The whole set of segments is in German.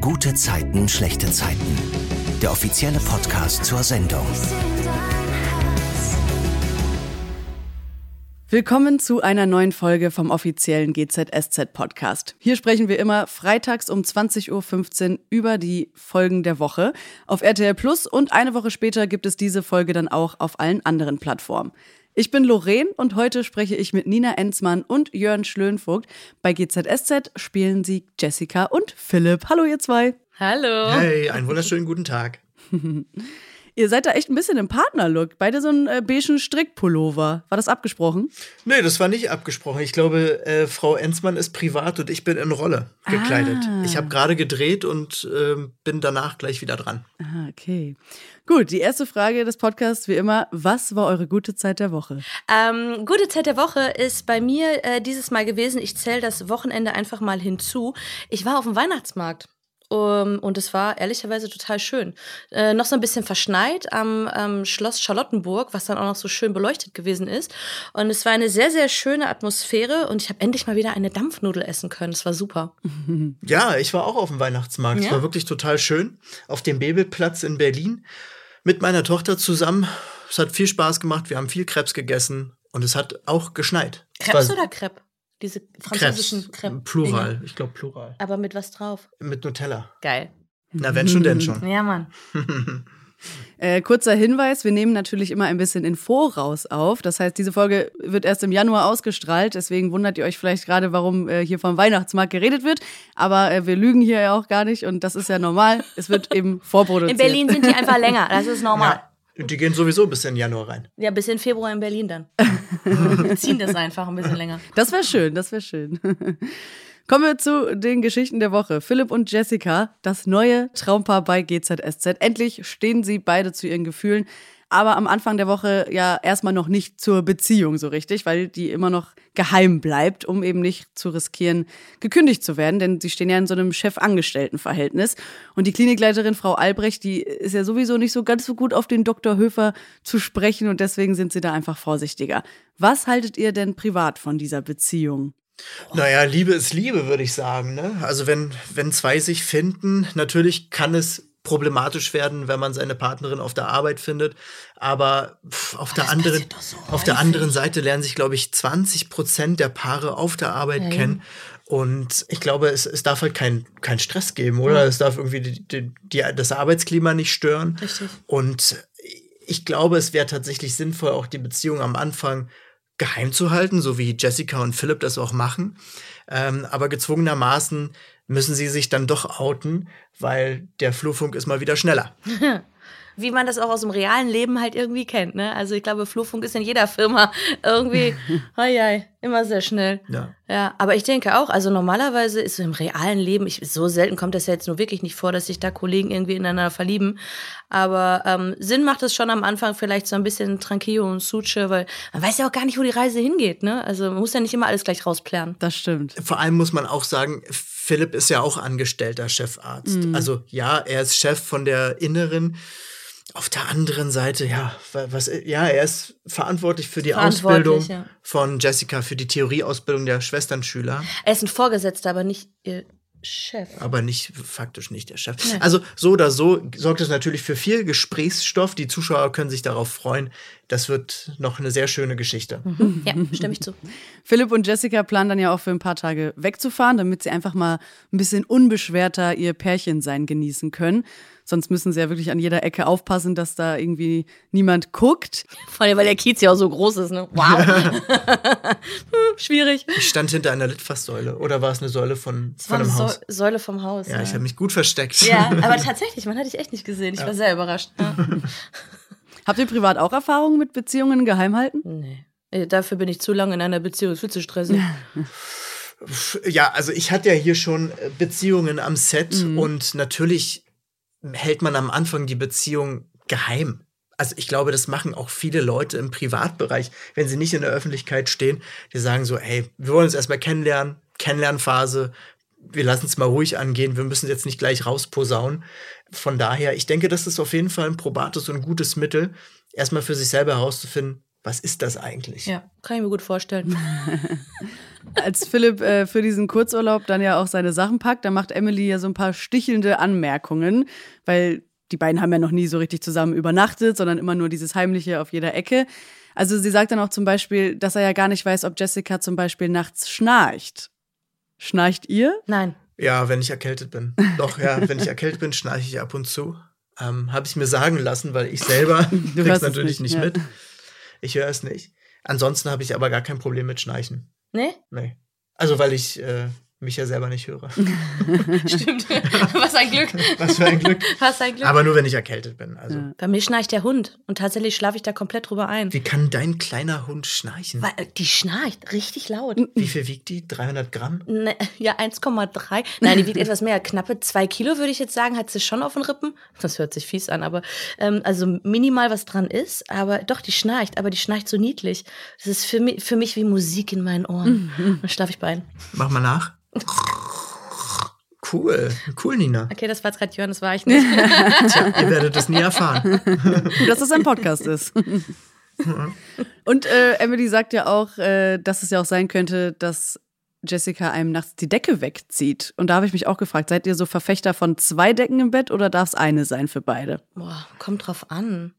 Gute Zeiten, schlechte Zeiten. Der offizielle Podcast zur Sendung. Willkommen zu einer neuen Folge vom offiziellen GZSZ Podcast. Hier sprechen wir immer freitags um 20.15 Uhr über die Folgen der Woche auf RTL Plus und eine Woche später gibt es diese Folge dann auch auf allen anderen Plattformen. Ich bin Lorraine und heute spreche ich mit Nina Enzmann und Jörn Schlönvogt. Bei GZSZ spielen sie Jessica und Philipp. Hallo ihr zwei. Hallo. Hey, einen wunderschönen guten Tag. Ihr seid da echt ein bisschen im Partnerlook. Beide so einen äh, beigen Strickpullover. War das abgesprochen? Nee, das war nicht abgesprochen. Ich glaube, äh, Frau Enzmann ist privat und ich bin in Rolle gekleidet. Ah. Ich habe gerade gedreht und äh, bin danach gleich wieder dran. Ah, okay. Gut, die erste Frage des Podcasts wie immer. Was war eure gute Zeit der Woche? Ähm, gute Zeit der Woche ist bei mir äh, dieses Mal gewesen. Ich zähle das Wochenende einfach mal hinzu. Ich war auf dem Weihnachtsmarkt. Um, und es war ehrlicherweise total schön. Äh, noch so ein bisschen verschneit am ähm, Schloss Charlottenburg, was dann auch noch so schön beleuchtet gewesen ist. Und es war eine sehr, sehr schöne Atmosphäre und ich habe endlich mal wieder eine Dampfnudel essen können. Es war super. Ja, ich war auch auf dem Weihnachtsmarkt. Es Ja? war wirklich total schön. Auf dem Bebelplatz in Berlin mit meiner Tochter zusammen. Es hat viel Spaß gemacht. Wir haben viel Krebs gegessen und es hat auch geschneit. Es Krebs oder Crepe? Diese französischen Crepe. Plural. Ich glaube Plural. Aber mit was drauf? Mit Nutella. Geil. Na, wenn schon, denn schon. Ja, Mann. Äh, kurzer Hinweis, wir nehmen natürlich immer ein bisschen in Voraus auf. Das heißt, diese Folge wird erst im Januar ausgestrahlt. Deswegen wundert ihr euch vielleicht gerade, warum äh, hier vom Weihnachtsmarkt geredet wird. Aber äh, wir lügen hier ja auch gar nicht und das ist ja normal. Es wird eben vorproduziert. In Berlin sind die einfach länger. Das ist normal. Ja, die gehen sowieso bis in Januar rein. Ja, bis in Februar in Berlin dann. Wir ziehen das einfach ein bisschen länger. Das wäre schön, das wäre schön. Kommen wir zu den Geschichten der Woche. Philipp und Jessica, das neue Traumpaar bei GZSZ. Endlich stehen sie beide zu ihren Gefühlen. Aber am Anfang der Woche ja erstmal noch nicht zur Beziehung so richtig, weil die immer noch geheim bleibt, um eben nicht zu riskieren, gekündigt zu werden. Denn sie stehen ja in so einem Chef-Angestellten-Verhältnis. Und die Klinikleiterin Frau Albrecht, die ist ja sowieso nicht so ganz so gut auf den Dr. Höfer zu sprechen und deswegen sind sie da einfach vorsichtiger. Was haltet ihr denn privat von dieser Beziehung? Naja, Liebe ist Liebe, würde ich sagen. Ne? Also wenn, wenn zwei sich finden, natürlich kann es problematisch werden, wenn man seine Partnerin auf der Arbeit findet. Aber pff, auf der anderen, so auf der anderen Seite lernen sich, glaube ich, 20 Prozent der Paare auf der Arbeit kennen. Und ich glaube, es, es darf halt kein, kein Stress geben, oder? Es darf irgendwie die, die, die, das Arbeitsklima nicht stören. Richtig. Und ich glaube, es wäre tatsächlich sinnvoll, auch die Beziehung am Anfang geheim zu halten, so wie Jessica und Philipp das auch machen. Ähm, aber gezwungenermaßen müssen sie sich dann doch outen, weil der Flurfunk ist mal wieder schneller. Wie man das auch aus dem realen Leben halt irgendwie kennt, ne? Also ich glaube, Flurfunk ist in jeder Firma irgendwie, hei, hei, immer sehr schnell. Ja. Ja, aber ich denke auch, also normalerweise ist so im realen Leben, ich, so selten kommt das ja jetzt nur wirklich nicht vor, dass sich da Kollegen irgendwie ineinander verlieben. Aber ähm, Sinn macht es schon am Anfang vielleicht so ein bisschen Tranquillo und Suche, weil man weiß ja auch gar nicht, wo die Reise hingeht, ne? Also man muss ja nicht immer alles gleich rausplären. Das stimmt. Vor allem muss man auch sagen, Philipp ist ja auch angestellter Chefarzt. Also ja, er ist Chef von der inneren. Auf der anderen Seite, ja, wa- was, ja, er ist verantwortlich für die Verantwortlich, Ausbildung ja. von Jessica, für die Theorieausbildung der Schwesternschüler. Er ist ein Vorgesetzter, aber nicht ihr Chef. aber nicht faktisch nicht der Chef. Also so oder so sorgt es natürlich für viel Gesprächsstoff. Die Zuschauer können sich darauf freuen. Das wird noch eine sehr schöne Geschichte. Ja, stimme ich zu. Philipp und Jessica planen dann ja auch für ein paar Tage wegzufahren, damit sie einfach mal ein bisschen unbeschwerter ihr Pärchensein genießen können. Sonst müssen sie ja wirklich an jeder Ecke aufpassen, dass da irgendwie niemand guckt. Vor allem, weil der Kiez ja auch so groß ist, ne? Wow. Hm, Schwierig. Ich stand hinter einer Litfaßsäule oder war es eine Säule von, Das von war eine einem Haus? Säule vom Haus. Ja, ich habe mich gut versteckt. Ja, aber tatsächlich, man hatte ich echt nicht gesehen. Ich war sehr überrascht. Ja. Habt ihr privat auch Erfahrungen mit Beziehungen geheim halten? Nee. Äh, Dafür bin ich zu lange in einer Beziehung, ist viel zu stressig. Ja, also ich hatte ja hier schon äh, Beziehungen am Set Mhm. und natürlich hält man am Anfang die Beziehung geheim. Also ich glaube, das machen auch viele Leute im Privatbereich, wenn sie nicht in der Öffentlichkeit stehen, die sagen so, hey, wir wollen uns erstmal kennenlernen, Kennenlernphase, wir lassen es mal ruhig angehen, wir müssen jetzt nicht gleich rausposaunen. Von daher, ich denke, das ist auf jeden Fall ein probates und gutes Mittel, erstmal für sich selber herauszufinden, was ist das eigentlich? Ja, kann ich mir gut vorstellen. Als Philipp äh, für diesen Kurzurlaub dann ja auch seine Sachen packt, dann macht Emily ja so ein paar stichelnde Anmerkungen, weil die beiden haben ja noch nie so richtig zusammen übernachtet, sondern immer nur dieses Heimliche auf jeder Ecke. Also sie sagt dann auch zum Beispiel, dass er ja gar nicht weiß, ob Jessica zum Beispiel nachts schnarcht. Schnarcht ihr? Nein. Ja, wenn ich erkältet bin. Doch, ja, wenn ich erkältet bin, schnarche ich ab und zu. Ähm, Habe ich mir sagen lassen, weil ich selber Du krieg's natürlich nicht, ja. mit. Ich höre es nicht. Ansonsten habe ich aber gar kein Problem mit Schnarchen. Ne? Nee. Also, weil ich äh, mich ja selber nicht höre. Stimmt. Was ein Glück. Was für ein Glück. Was ein Glück. Aber nur, wenn ich erkältet bin. Also, Ja. Bei mir schnarcht der Hund und tatsächlich schlafe ich da komplett drüber ein. wie kann dein kleiner Hund schnarchen? Weil, äh, die schnarcht richtig laut. Wie viel wiegt die? 300 Gramm? Ne, ja, 1,3. Nein, die wiegt etwas mehr. Knappe zwei Kilo, würde ich jetzt sagen, hat sie schon auf den Rippen. Das hört sich fies an, aber ähm, also minimal was dran ist. Aber doch, die schnarcht, aber die schnarcht so niedlich. Das ist für mich, für mich wie Musik in meinen Ohren. Dann schlafe ich bei ein. Mach mal nach. Cool. Cool, Nina. Okay, das war jetzt gerade Jörn, das war ich nicht. Tja, ihr werdet es nie erfahren. dass es ein Podcast ist. Und äh, Emily sagt ja auch, äh, dass es ja auch sein könnte, dass Jessica einem nachts die Decke wegzieht. Und da habe ich mich auch gefragt, seid ihr so Verfechter von zwei Decken im Bett oder darf es eine sein für beide? Boah, kommt drauf an.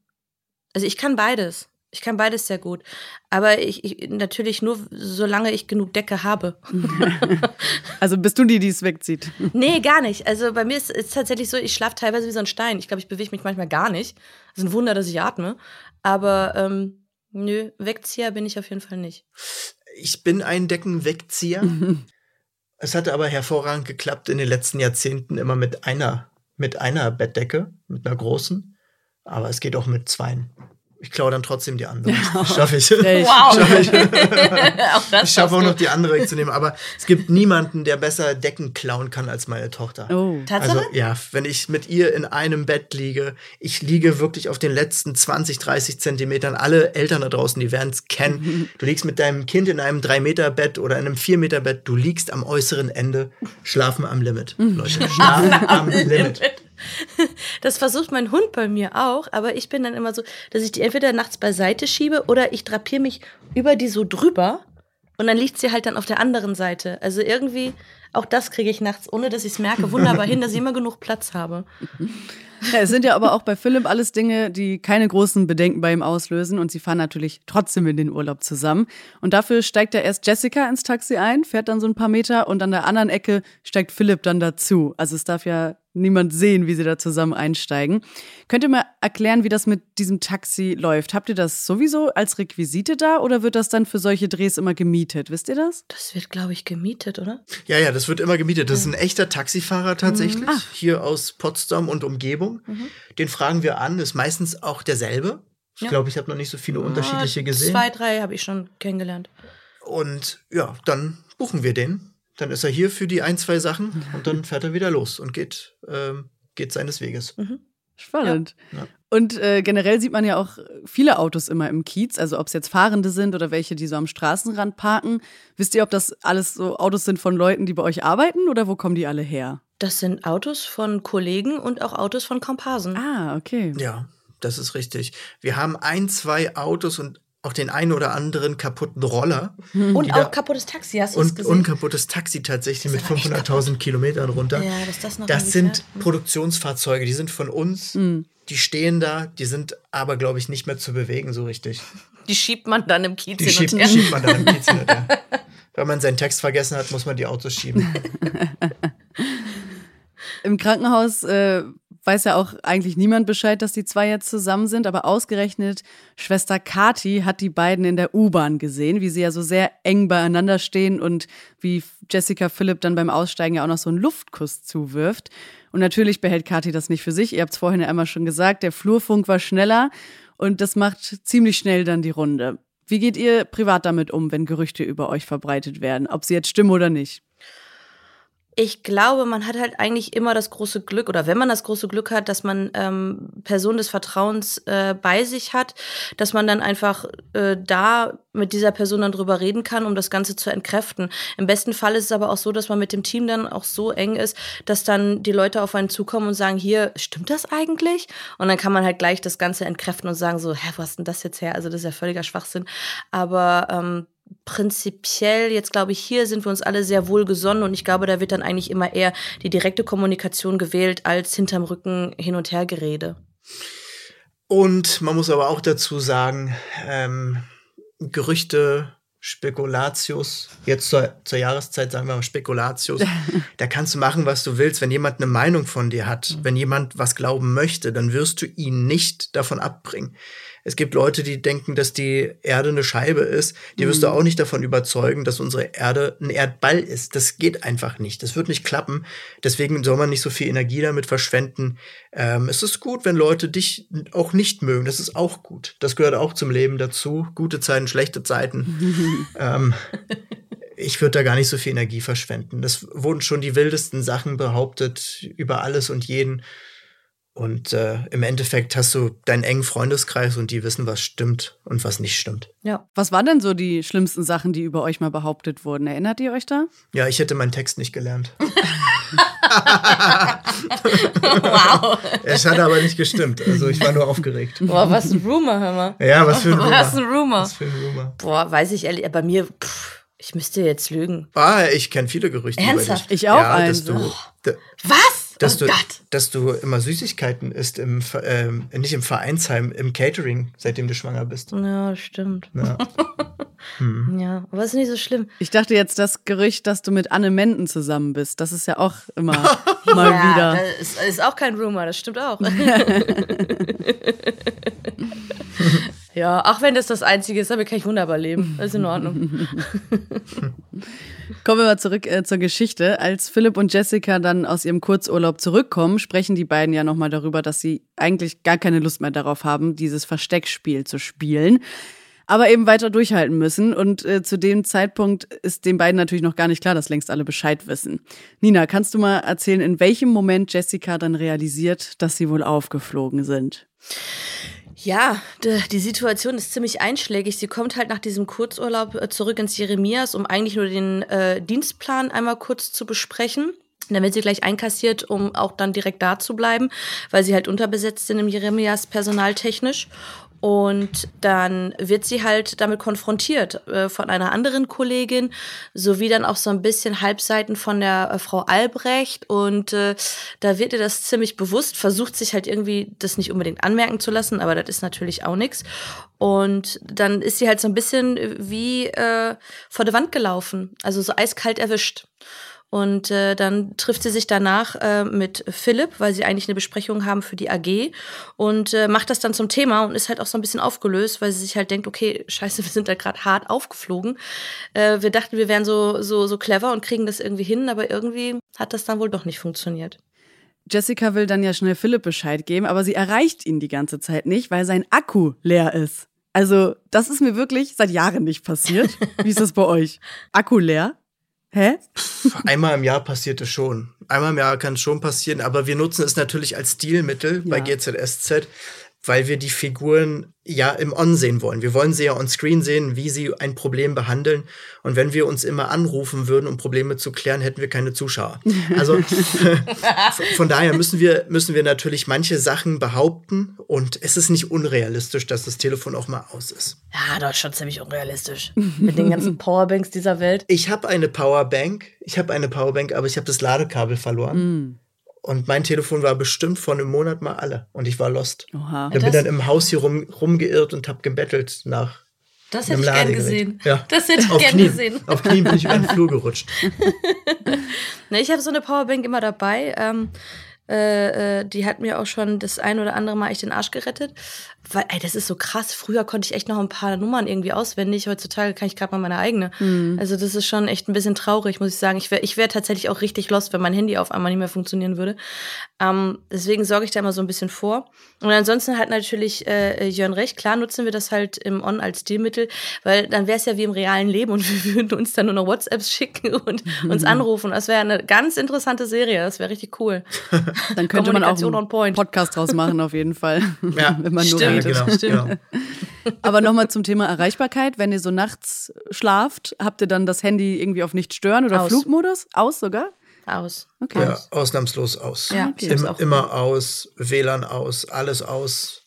Also ich kann beides. Ich kann beides sehr gut. Aber ich, ich natürlich nur, solange ich genug Decke habe. Also bist du die, die es wegzieht? Nee, gar nicht. Also bei mir ist es tatsächlich so, ich schlafe teilweise wie so ein Stein. Ich glaube, ich bewege mich manchmal gar nicht. Es ist ein Wunder, dass ich atme. Aber ähm, nö, Wegzieher bin ich auf jeden Fall nicht. Ich bin ein Deckenwegzieher. es hatte aber hervorragend geklappt in den letzten Jahrzehnten immer mit einer, mit einer Bettdecke, mit einer großen. Aber es geht auch mit zweien. Ich klaue dann trotzdem die andere. Schaffe ich. Frech. Schaffe ich. auch Ich schaffe auch noch die andere wegzunehmen. Aber es gibt niemanden, der besser Decken klauen kann als meine Tochter. Oh. du. Tatsache? Also ja, wenn ich mit ihr in einem Bett liege, ich liege wirklich auf den letzten 20, 30 Zentimetern. Alle Eltern da draußen, die werden es kennen. Du liegst mit deinem Kind in einem 3-Meter-Bett oder in einem 4-Meter-Bett. Du liegst am äußeren Ende, schlafen am Limit. Leute, schlafen am Limit. Das versucht mein Hund bei mir auch, aber ich bin dann immer so, dass ich die entweder nachts beiseite schiebe oder ich drapiere mich über die so drüber und dann liegt sie halt dann auf der anderen Seite. Also irgendwie, auch das kriege ich nachts, ohne dass ich es merke, wunderbar hin, dass ich immer genug Platz habe. Ja, es sind ja aber auch bei Philipp alles Dinge, die keine großen Bedenken bei ihm auslösen und sie fahren natürlich trotzdem in den Urlaub zusammen. Und dafür steigt ja erst Jessica ins Taxi ein, fährt dann so ein paar Meter und an der anderen Ecke steigt Philipp dann dazu. Also es darf ja niemand sehen, wie sie da zusammen einsteigen. Könnt ihr mal erklären, wie das mit diesem Taxi läuft? Habt ihr das sowieso als Requisite da oder wird das dann für solche Drehs immer gemietet? Wisst ihr das? Das wird, glaube ich, gemietet, oder? Ja, ja, das wird immer gemietet. Das ist ein echter Taxifahrer tatsächlich, hier aus Potsdam und Umgebung. Den fragen wir an, ist meistens auch derselbe. Ich Ja. glaube, ich habe noch nicht so viele unterschiedliche Ah, gesehen. Zwei, drei habe ich schon kennengelernt. Und ja, dann buchen wir den. Dann ist er hier für die ein, zwei Sachen und dann fährt er wieder los und geht, ähm, geht seines Weges. Spannend. Ja. Und äh, generell sieht man ja auch viele Autos immer im Kiez, also ob es jetzt Fahrende sind oder welche, die so am Straßenrand parken. Wisst ihr, ob das alles so Autos sind von Leuten, die bei euch arbeiten oder wo kommen die alle her? Das sind Autos von Kollegen und auch Autos von Komparsen. Ah, okay. Ja, das ist richtig. Wir haben ein, zwei Autos und auch den einen oder anderen kaputten Roller und die auch kaputtes Taxi, hast du es und gesehen? unkaputtes Taxi tatsächlich mit aber echt 500.000 Kilometern runter. Ja, dass das noch Das sind fährt. Hm. Produktionsfahrzeuge, die sind von uns. Die stehen da, die sind aber, glaube ich, nicht mehr zu bewegen so richtig. Die schiebt man dann im Kiez Die hin schiebt, und her. schiebt man dann im Kiez hin und her. Wenn man seinen Text vergessen hat, muss man die Autos schieben. Im Krankenhaus äh, weiß ja auch eigentlich niemand Bescheid, dass die zwei jetzt zusammen sind, aber ausgerechnet Schwester Kati hat die beiden in der U-Bahn gesehen, wie sie ja so sehr eng beieinander stehen und wie Jessica Philipp dann beim Aussteigen ja auch noch so einen Luftkuss zuwirft. Und natürlich behält Kati das nicht für sich. Ihr habt es vorhin ja einmal schon gesagt, der Flurfunk war schneller und das macht ziemlich schnell dann die Runde. Wie geht ihr privat damit um, wenn Gerüchte über euch verbreitet werden, ob sie jetzt stimmen oder nicht? Ich glaube, man hat halt eigentlich immer das große Glück, oder wenn man das große Glück hat, dass man ähm, Personen des Vertrauens äh, bei sich hat, dass man dann einfach äh, da mit dieser Person dann drüber reden kann, um das Ganze zu entkräften. Im besten Fall ist es aber auch so, dass man mit dem Team dann auch so eng ist, dass dann die Leute auf einen zukommen und sagen, hier, stimmt das eigentlich? Und dann kann man halt gleich das Ganze entkräften und sagen so, hä, wo hast denn das jetzt her? Also das ist ja völliger Schwachsinn. Aber ähm, prinzipiell, jetzt glaube ich, hier sind wir uns alle sehr wohl gesonnen und ich glaube, da wird dann eigentlich immer eher die direkte Kommunikation gewählt als hinterm Rücken hin und her Gerede. Und man muss aber auch dazu sagen, ähm, Gerüchte, Spekulatius, jetzt zur, zur Jahreszeit sagen wir mal Spekulatius, da kannst du machen, was du willst. Wenn jemand eine Meinung von dir hat, wenn jemand was glauben möchte, dann wirst du ihn nicht davon abbringen. Es gibt Leute, die denken, dass die Erde eine Scheibe ist. Die wirst du mhm. auch nicht davon überzeugen, dass unsere Erde ein Erdball ist. Das geht einfach nicht. Das wird nicht klappen. Deswegen soll man nicht so viel Energie damit verschwenden. Ähm, es ist gut, wenn Leute dich auch nicht mögen. Das ist auch gut. Das gehört auch zum Leben dazu. Gute Zeiten, schlechte Zeiten. ähm, ich würde da gar nicht so viel Energie verschwenden. Das wurden schon die wildesten Sachen behauptet über alles und jeden. Und äh, im Endeffekt hast du deinen engen Freundeskreis und die wissen, was stimmt und was nicht stimmt. Ja. Was waren denn so die schlimmsten Sachen, die über euch mal behauptet wurden? Erinnert ihr euch da? Ja, ich hätte meinen Text nicht gelernt. wow. Es hat aber nicht gestimmt. Also ich war nur aufgeregt. Boah, was ein Rumor, hör mal. Ja, was für ein Rumor. Was ein Rumor. Was für ein Rumor. Boah, weiß ich ehrlich, bei mir, pff, ich müsste jetzt lügen. Ah, ich kenne viele Gerüchte Ernsthaft? über dich. Ich auch ja, dass du, oh. Was? Dass, oh du, Gott. dass du immer Süßigkeiten isst, im, ähm, nicht im Vereinsheim, im Catering, seitdem du schwanger bist. Ja, das stimmt. Ja. hm. Ja, aber ist nicht so schlimm. Ich dachte jetzt das Gerücht, dass du mit Anne Menden zusammen bist. Das ist ja auch immer mal ja, wieder. Das ist, ist auch kein Rumor, das stimmt auch. ja, auch wenn das das Einzige ist, damit kann ich wunderbar leben. Das ist in Ordnung. Kommen wir mal zurück äh, zur Geschichte. Als Philipp und Jessica dann aus ihrem Kurzurlaub zurückkommen, sprechen die beiden ja nochmal darüber, dass sie eigentlich gar keine Lust mehr darauf haben, dieses Versteckspiel zu spielen. Aber eben weiter durchhalten müssen. Und äh, zu dem Zeitpunkt ist den beiden natürlich noch gar nicht klar, dass längst alle Bescheid wissen. Nina, kannst du mal erzählen, in welchem Moment Jessica dann realisiert, dass sie wohl aufgeflogen sind? Ja, die Situation ist ziemlich einschlägig. Sie kommt halt nach diesem Kurzurlaub äh, zurück ins Jeremias, um eigentlich nur den äh, Dienstplan einmal kurz zu besprechen. Dann wird sie gleich einkassiert, um auch dann direkt da zu bleiben, weil sie halt unterbesetzt sind im Jeremias personaltechnisch. Und dann wird sie halt damit konfrontiert äh, von einer anderen Kollegin, sowie dann auch so ein bisschen Halbseiten von der äh, Frau Albrecht. Und äh, da wird ihr das ziemlich bewusst, versucht sich halt irgendwie das nicht unbedingt anmerken zu lassen, aber das ist natürlich auch nichts. Und dann ist sie halt so ein bisschen wie äh, vor der Wand gelaufen, also so eiskalt erwischt. Und äh, dann trifft sie sich danach äh, mit Philipp, weil sie eigentlich eine Besprechung haben für die AG und äh, macht das dann zum Thema und ist halt auch so ein bisschen aufgelöst, weil sie sich halt denkt, okay, scheiße, wir sind da gerade hart aufgeflogen. Äh, wir dachten, wir wären so, so, so clever und kriegen das irgendwie hin, aber irgendwie hat das dann wohl doch nicht funktioniert. Jessica will dann ja schnell Philipp Bescheid geben, aber sie erreicht ihn die ganze Zeit nicht, weil sein Akku leer ist. Also, das ist mir wirklich seit Jahren nicht passiert. Wie ist das bei euch? Akku leer? Hä? Einmal im Jahr passiert es schon. Einmal im Jahr kann es schon passieren, aber wir nutzen es natürlich als Stilmittel ja. bei GZSZ, weil wir die Figuren ja im On sehen wollen. Wir wollen sie ja on Screen sehen, wie sie ein Problem behandeln. Und wenn wir uns immer anrufen würden, um Probleme zu klären, hätten wir keine Zuschauer. Also von daher müssen wir, müssen wir natürlich manche Sachen behaupten. Und es ist nicht unrealistisch, dass das Telefon auch mal aus ist. Ja, das ist schon ziemlich unrealistisch. Mit den ganzen Powerbanks dieser Welt. Ich habe eine Powerbank. Ich habe eine Powerbank, aber ich habe das Ladekabel verloren. Mm. Und mein Telefon war bestimmt vor einem Monat mal alle. Und ich war lost. Oha. Ich bin dann im Haus hier rum, rumgeirrt und habe gebettelt nach. Das hätte ich gern gesehen. Ja. Das hätte ich Auf gern Knien. gesehen. Auf Knien bin ich über den Flur gerutscht. ne, ich habe so eine Powerbank immer dabei. Ähm, Äh, äh, die hat mir auch schon das ein oder andere Mal echt den Arsch gerettet. Weil, ey, das ist so krass. Früher konnte ich echt noch ein paar Nummern irgendwie auswendig. Heutzutage kann ich gerade mal meine eigene. Mhm. Also das ist schon echt ein bisschen traurig, muss ich sagen. Ich wäre ich wär tatsächlich auch richtig lost, wenn mein Handy auf einmal nicht mehr funktionieren würde. Ähm, deswegen sorge ich da immer so ein bisschen vor. Und ansonsten hat natürlich äh, Jörn recht. Klar nutzen wir das halt im On als Stilmittel, weil dann wäre es ja wie im realen Leben und wir würden uns dann nur noch WhatsApps schicken und uns anrufen. Das wäre eine ganz interessante Serie. Das wäre richtig cool. Dann könnte man auch einen. Podcast draus machen, auf jeden Fall. Ja, wenn man nur Stimmt. redet. genau, Stimmt. genau. Aber nochmal zum Thema Erreichbarkeit. Wenn ihr so nachts schlaft, habt ihr dann das Handy irgendwie auf nicht stören oder Aus. Flugmodus? Aus sogar? Aus. Okay. Ja, ausnahmslos aus. Ja, Okay. ich hab's Im, auch immer aus, WLAN aus, alles aus.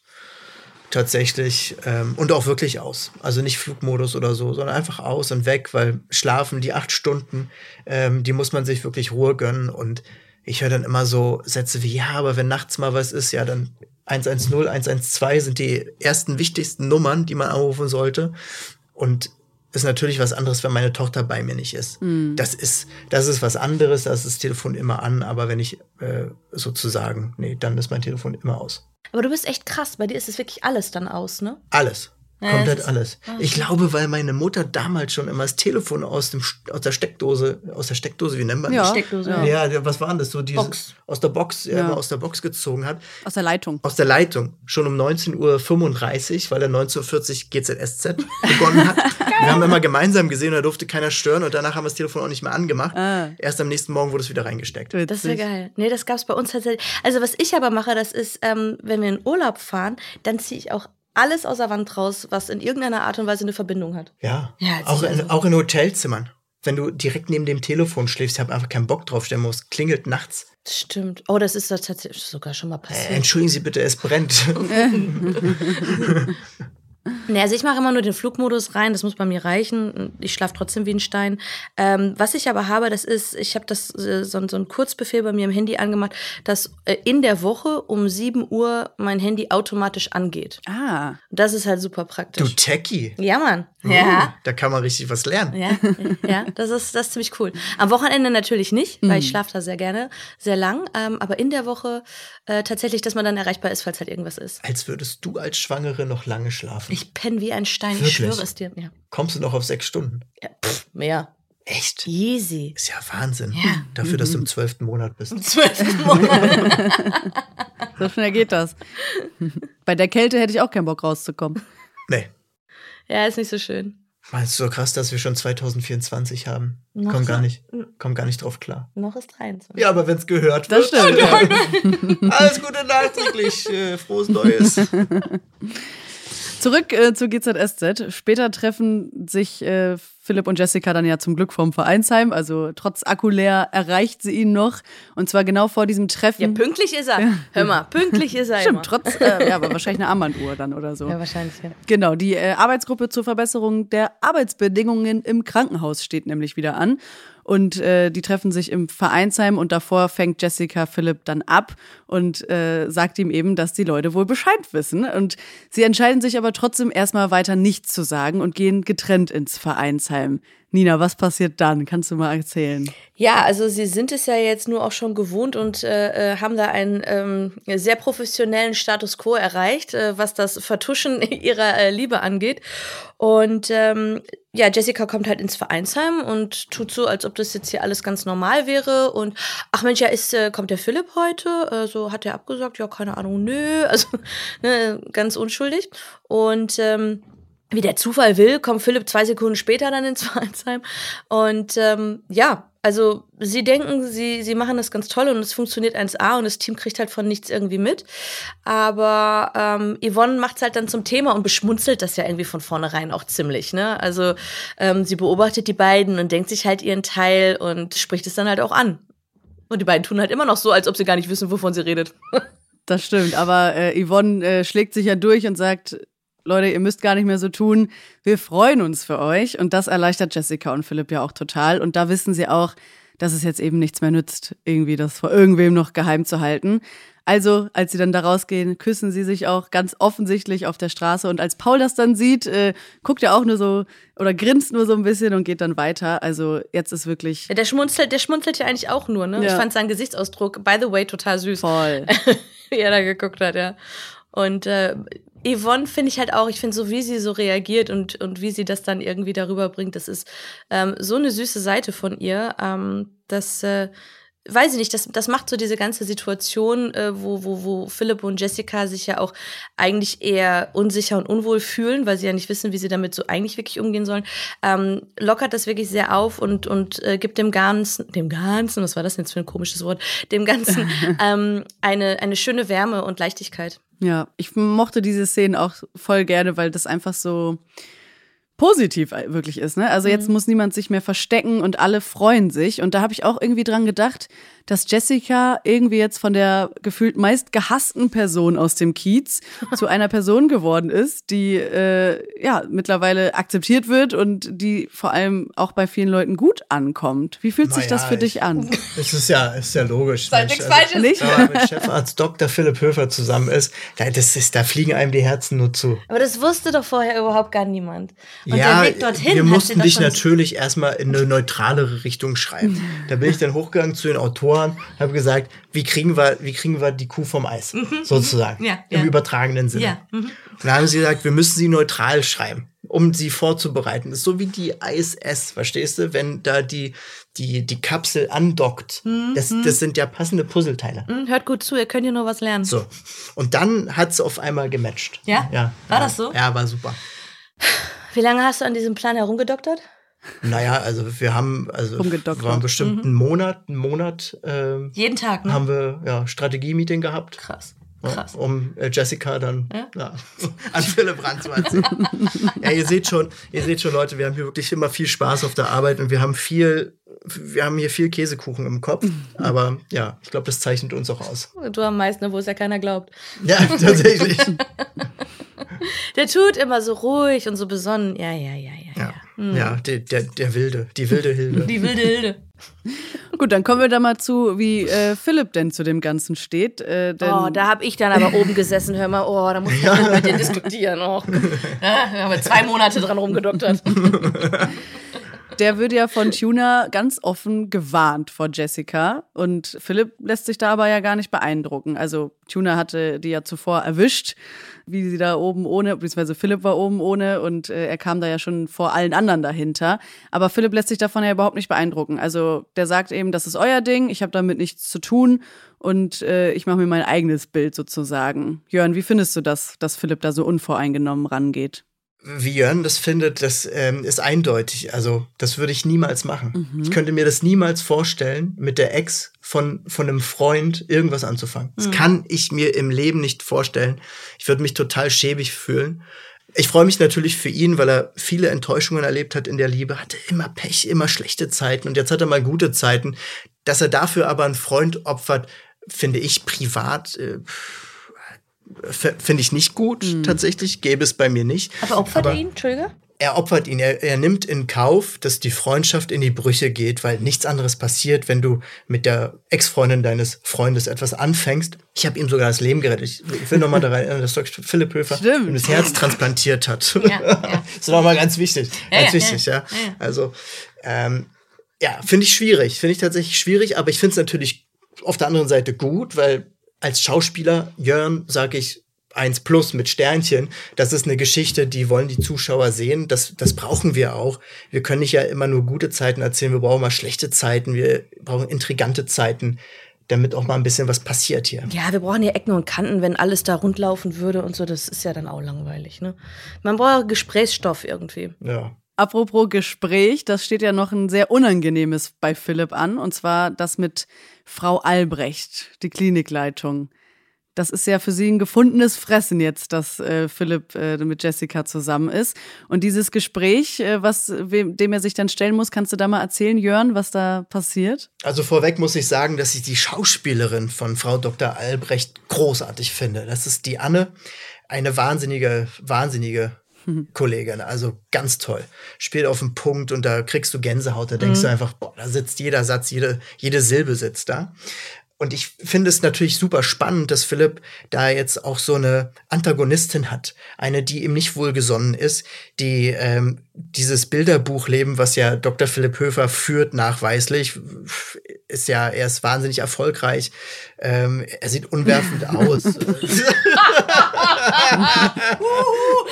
Tatsächlich. Ähm, und auch wirklich aus. Also nicht Flugmodus oder so, sondern einfach aus und weg, weil schlafen, die acht Stunden, ähm, die muss man sich wirklich Ruhe gönnen. Und ich höre dann immer so Sätze wie, ja, aber wenn nachts mal was ist, ja, dann 110, 112 sind die ersten wichtigsten Nummern, die man anrufen sollte. Und ist natürlich was anderes, wenn meine Tochter bei mir nicht ist. Das ist, das ist was anderes, da ist das Telefon immer an, aber wenn ich äh, sozusagen, nee, dann ist mein Telefon immer aus. Aber du bist echt krass. Bei dir ist es wirklich alles dann aus, ne? Alles. Ja, Komplett ist- alles. Ich glaube, weil meine Mutter damals schon immer das Telefon aus, dem, aus der Steckdose, aus der Steckdose, wie nennt man Ja. das? Steckdose. Ja. Ja, was war denn das? So diese, Box. Aus der Box, ja. Ja. immer aus der Box gezogen hat. Aus der Leitung. Aus der Leitung. Schon um 19.35 Uhr, weil er 19.40 Uhr GZSZ begonnen hat. wir haben immer gemeinsam gesehen, da durfte keiner stören und danach haben wir das Telefon auch nicht mehr angemacht. Ah. Erst am nächsten Morgen wurde es wieder reingesteckt. Das wäre Witzig. geil. Nee, das gab's bei uns tatsächlich. Also, was ich aber mache, das ist, ähm, wenn wir in Urlaub fahren, dann ziehe ich auch alles aus der Wand raus, was in irgendeiner Art und Weise eine Verbindung hat. Ja, Ja, auch, sicher, in, also- auch in Hotelzimmern. Wenn du direkt neben dem Telefon schläfst, ich habe einfach keinen Bock drauf, stellen muss, klingelt nachts. Stimmt. Oh, das ist tatsächlich sogar schon mal Äh, passiert. entschuldigen Sie bitte, es brennt. Nee, also ich mache immer nur den Flugmodus rein, das muss bei mir reichen. Ich schlafe trotzdem wie ein Stein. Ähm, was ich aber habe, das ist, ich habe das äh, so, so ein Kurzbefehl bei mir im Handy angemacht, dass äh, in der Woche um 7 Uhr mein Handy automatisch angeht. Ah, Das ist halt super du praktisch. Techie. ja, Mann. Uh, Ja. Da kann man richtig was lernen. Ja, ja, das ist, das ist ziemlich cool. Am Wochenende natürlich nicht, weil ich schlafe da sehr gerne, sehr lang. Ähm, aber in der Woche äh, tatsächlich, dass man dann erreichbar ist, falls halt irgendwas ist. Als würdest du als Schwangere noch lange schlafen. Ich penne wie ein Stein, Wirklich? ich schwöre es dir. Ja. Kommst du noch auf sechs Stunden? ja pff, mehr. Echt? Easy. Ist ja Wahnsinn. Ja. Dafür, dass du im zwölften Monat bist. Zwölf Monate. so schnell geht das. Bei der Kälte hätte ich auch keinen Bock rauszukommen. Nee. Ja, ist nicht so schön. Meinst du so krass, dass wir schon 2024 haben? Noch Komm so- gar nicht, komm gar nicht drauf klar. Noch ist 23. Ja, aber wenn es gehört Das wird. stimmt. Ja. Alles Gute nachträglich. Äh, frohes Neues. Zurück äh, zu GZSZ. Später treffen sich äh, Philipp und Jessica dann ja zum Glück vom Vereinsheim. Also trotz Akku leer erreicht sie ihn noch. Und zwar genau vor diesem Treffen. Ja, pünktlich ist er. Hör mal, pünktlich ist er immer. Stimmt, trotz, äh, ja, aber wahrscheinlich eine Armbanduhr dann oder so. Ja, wahrscheinlich, ja. Genau, die äh, Arbeitsgruppe zur Verbesserung der Arbeitsbedingungen im Krankenhaus steht nämlich wieder an. Und äh, die treffen sich im Vereinsheim und davor fängt Jessica Philipp dann ab und äh, sagt ihm eben, dass die Leute wohl Bescheid wissen. Und sie entscheiden sich aber trotzdem erstmal weiter nichts zu sagen und gehen getrennt ins Vereinsheim. Nina, was passiert dann? Kannst du mal erzählen? Ja, also sie sind es ja jetzt nur auch schon gewohnt und äh, äh, haben da einen ähm, sehr professionellen Status quo erreicht, äh, was das Vertuschen ihrer äh, Liebe angeht. Und ähm, ja, Jessica kommt halt ins Vereinsheim und tut so, als ob das jetzt hier alles ganz normal wäre. Und ach Mensch, ja, ist, äh, kommt der Philipp heute? Äh, so hat er abgesagt, ja, keine Ahnung, nö. Also ne, ganz unschuldig. Und ähm, wie der Zufall will, kommt Philipp zwei Sekunden später dann ins Vereinsheim. Und ähm, ja, also sie denken, sie, sie machen das ganz toll und es funktioniert 1A und das Team kriegt halt von nichts irgendwie mit. Aber ähm, Yvonne macht es halt dann zum Thema und beschmunzelt das ja irgendwie von vornherein auch ziemlich. Ne? Also ähm, sie beobachtet die beiden und denkt sich halt ihren Teil und spricht es dann halt auch an. Und die beiden tun halt immer noch so, als ob sie gar nicht wissen, wovon sie redet. Das stimmt, aber äh, Yvonne äh, schlägt sich ja durch und sagt, Leute, ihr müsst gar nicht mehr so tun. Wir freuen uns für euch. Und das erleichtert Jessica und Philipp ja auch total. Und da wissen sie auch, dass es jetzt eben nichts mehr nützt, irgendwie das vor irgendwem noch geheim zu halten. Also, als sie dann da rausgehen, küssen sie sich auch ganz offensichtlich auf der Straße. Und als Paul das dann sieht, äh, guckt er auch nur so oder grinst nur so ein bisschen und geht dann weiter. Also, jetzt ist wirklich. Ja, der schmunzelt, der schmunzelt ja eigentlich auch nur, ne? Ja. Ich fand seinen Gesichtsausdruck, by the way, total süß. Voll. wie er da geguckt hat, ja. Und äh, Yvonne finde ich halt auch, ich finde so, wie sie so reagiert und, und wie sie das dann irgendwie darüber bringt, das ist ähm, so eine süße Seite von ihr, ähm, dass, äh, weiß ich nicht, das, das macht so diese ganze Situation, äh, wo, wo, wo Philipp und Jessica sich ja auch eigentlich eher unsicher und unwohl fühlen, weil sie ja nicht wissen, wie sie damit so eigentlich wirklich umgehen sollen, ähm, lockert das wirklich sehr auf und, und äh, gibt dem Ganzen, dem Ganzen, was war das denn jetzt für ein komisches Wort, dem Ganzen ähm, eine, eine schöne Wärme und Leichtigkeit. Ja, ich mochte diese Szenen auch voll gerne, weil das einfach so positiv wirklich ist. Ne? Also jetzt muss niemand sich mehr verstecken und alle freuen sich. Und da habe ich auch irgendwie dran gedacht, dass Jessica irgendwie jetzt von der gefühlt meist gehassten Person aus dem Kiez zu einer Person geworden ist, die äh, ja mittlerweile akzeptiert wird und die vor allem auch bei vielen Leuten gut ankommt. Wie fühlt sich Naja, das für dich ich- an? Es ist ja, ist ja logisch. Mensch, nichts also- Falsches. Nicht? Wenn man mit Chefarzt Dr. Philipp Höfer zusammen ist, da, das ist, da fliegen einem die Herzen nur zu. Aber das wusste doch vorher überhaupt gar niemand. Und ja, der Weg dorthin wir mussten dich natürlich erstmal in eine neutralere Richtung schreiben. Da bin ich dann hochgegangen zu den Autoren, habe gesagt, wie kriegen wir, wie kriegen wir die Kuh vom Eis, sozusagen, Mhm, Ja, im ja. übertragenen Sinne. Ja, mhm. Und da haben sie gesagt, wir müssen sie neutral schreiben, um sie vorzubereiten. Das ist so wie die ISS, verstehst du? Wenn da die, die, die Kapsel andockt, das, das sind ja passende Puzzleteile. Hm, Hört gut zu, ihr könnt hier nur was lernen. So. Und dann hat es auf einmal gematcht. Ja? ja War ja. das so? Ja, war super. Wie lange hast du an diesem Plan herumgedoktert? Naja, also wir haben, also waren bestimmt Mhm. einen Monat, einen Monat ähm, Jeden Tag, ne? haben wir ja, Strategie-Meeting gehabt. Krass. Krass. um äh, Jessica dann Ja? ja, an Philipp ranzuziehen. ja, ihr seht schon, ihr seht schon, Leute, wir haben hier wirklich immer viel Spaß auf der Arbeit und wir haben viel, wir haben hier viel Käsekuchen im Kopf. Aber ja, ich glaube, das zeichnet uns auch aus. Du am meisten, wo es ja keiner glaubt. Ja, tatsächlich. Der tut immer so ruhig und so besonnen. Ja, ja, ja, ja. Ja, ja. ja der, der, der Wilde, die wilde Hilde. Die wilde Hilde. Gut, dann kommen wir da mal zu, wie äh, Philipp denn zu dem Ganzen steht. Äh, denn Oh, da habe ich dann aber oben gesessen, hör mal, oh, da muss ich ja. mit dir diskutieren. Oh. Ja, wir haben zwei Monate dran rumgedoktert. Der wird ja von Tuna ganz offen gewarnt vor Jessica. Und Philipp lässt sich da aber ja gar nicht beeindrucken. Also Tuna hatte die ja zuvor erwischt, wie sie da oben ohne, beziehungsweise Philipp war oben ohne und äh, er kam da ja schon vor allen anderen dahinter. Aber Philipp lässt sich davon ja überhaupt nicht beeindrucken. Also der sagt eben, das ist euer Ding, ich habe damit nichts zu tun und äh, ich mache mir mein eigenes Bild sozusagen. Jörn, wie findest du das, dass Philipp da so unvoreingenommen rangeht? Wie Jörn das findet, das ähm, ist eindeutig. Also, das würde ich niemals machen. Ich könnte mir das niemals vorstellen, mit der Ex von, von einem Freund irgendwas anzufangen. Das kann ich mir im Leben nicht vorstellen. Ich würde mich total schäbig fühlen. Ich freue mich natürlich für ihn, weil er viele Enttäuschungen erlebt hat in der Liebe, hatte immer Pech, immer schlechte Zeiten und jetzt hat er mal gute Zeiten. Dass er dafür aber einen Freund opfert, finde ich privat, äh, finde ich nicht gut, tatsächlich, gäbe es bei mir nicht. Aber opfert er ihn, Entschuldige? Er opfert ihn, er, er nimmt in Kauf, dass die Freundschaft in die Brüche geht, weil nichts anderes passiert, wenn du mit der Ex-Freundin deines Freundes etwas anfängst. Ich habe ihm sogar das Leben gerettet. Ich, ich will nochmal daran erinnern, dass Dr. Philipp Höfer Stimmt. ihm das Herz transplantiert hat. Ja, ja. das ist nochmal ganz wichtig. Ja, ganz ja, wichtig, ja. Also, ähm, ja, finde ich schwierig. Finde ich tatsächlich schwierig, aber ich finde es natürlich auf der anderen Seite gut, weil als Schauspieler, Jörn, sage ich, eins plus mit Sternchen, das ist eine Geschichte, die wollen die Zuschauer sehen. Das, das brauchen wir auch. Wir können nicht ja immer nur gute Zeiten erzählen, wir brauchen mal schlechte Zeiten, wir brauchen intrigante Zeiten, damit auch mal ein bisschen was passiert hier. Ja, wir brauchen ja Ecken und Kanten, wenn alles da rund laufen würde und so. Das ist ja dann auch langweilig, ne? Man braucht Gesprächsstoff irgendwie. Ja. Apropos Gespräch, das steht ja noch ein sehr unangenehmes bei Philipp an, und zwar das mit Frau Albrecht, die Klinikleitung. Das ist ja für sie ein gefundenes Fressen jetzt, dass äh, Philipp äh, mit Jessica zusammen ist. Und dieses Gespräch, äh, was, dem er sich dann stellen muss, kannst du da mal erzählen, Jörn, was da passiert? Also vorweg muss ich sagen, dass ich die Schauspielerin von Frau Dr. Albrecht großartig finde. Das ist die Anne, eine wahnsinnige, wahnsinnige Kollegin. Also ganz toll. Spielt auf den Punkt und da kriegst du Gänsehaut. Da denkst du einfach, boah, da sitzt jeder Satz, jede, jede Silbe sitzt da. Und ich finde es natürlich super spannend, dass Philipp da jetzt auch so eine Antagonistin hat. Eine, die ihm nicht wohlgesonnen ist, die ähm, dieses Bilderbuchleben, was ja Dr. Philipp Höfer führt, nachweislich, ist ja, er ist wahnsinnig erfolgreich. Ähm, er sieht unwerfend aus.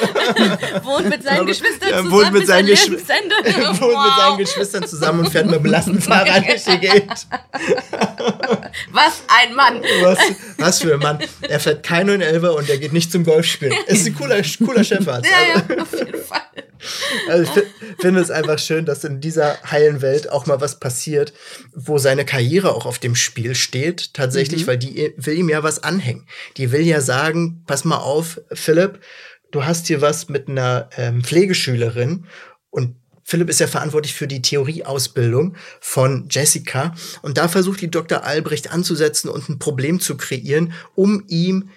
wohnt mit seinen Geschwistern zusammen wohnt mit seinen Lebensende. wohnt mit seinen Geschwistern zusammen und fährt mit dem Lastenfahrrad durch die Gegend. Was ein Mann. Was, was für ein Mann. Er fährt kein 911 und er geht nicht zum Golfspielen. Ist ein cooler, cooler Chefarzt. Ja, ja, auf jeden Fall. Also ich fi- finde es einfach schön, dass in dieser heilen Welt auch mal was passiert, wo seine Karriere auch auf dem Spiel steht, tatsächlich, weil die will ihm ja was anhängen. Die will ja sagen, pass mal auf, Philipp, du hast hier was mit einer ähm, Pflegeschülerin und Philipp ist ja verantwortlich für die Theorieausbildung von Jessica und da versucht die Dr. Albrecht anzusetzen und ein Problem zu kreieren, um ihm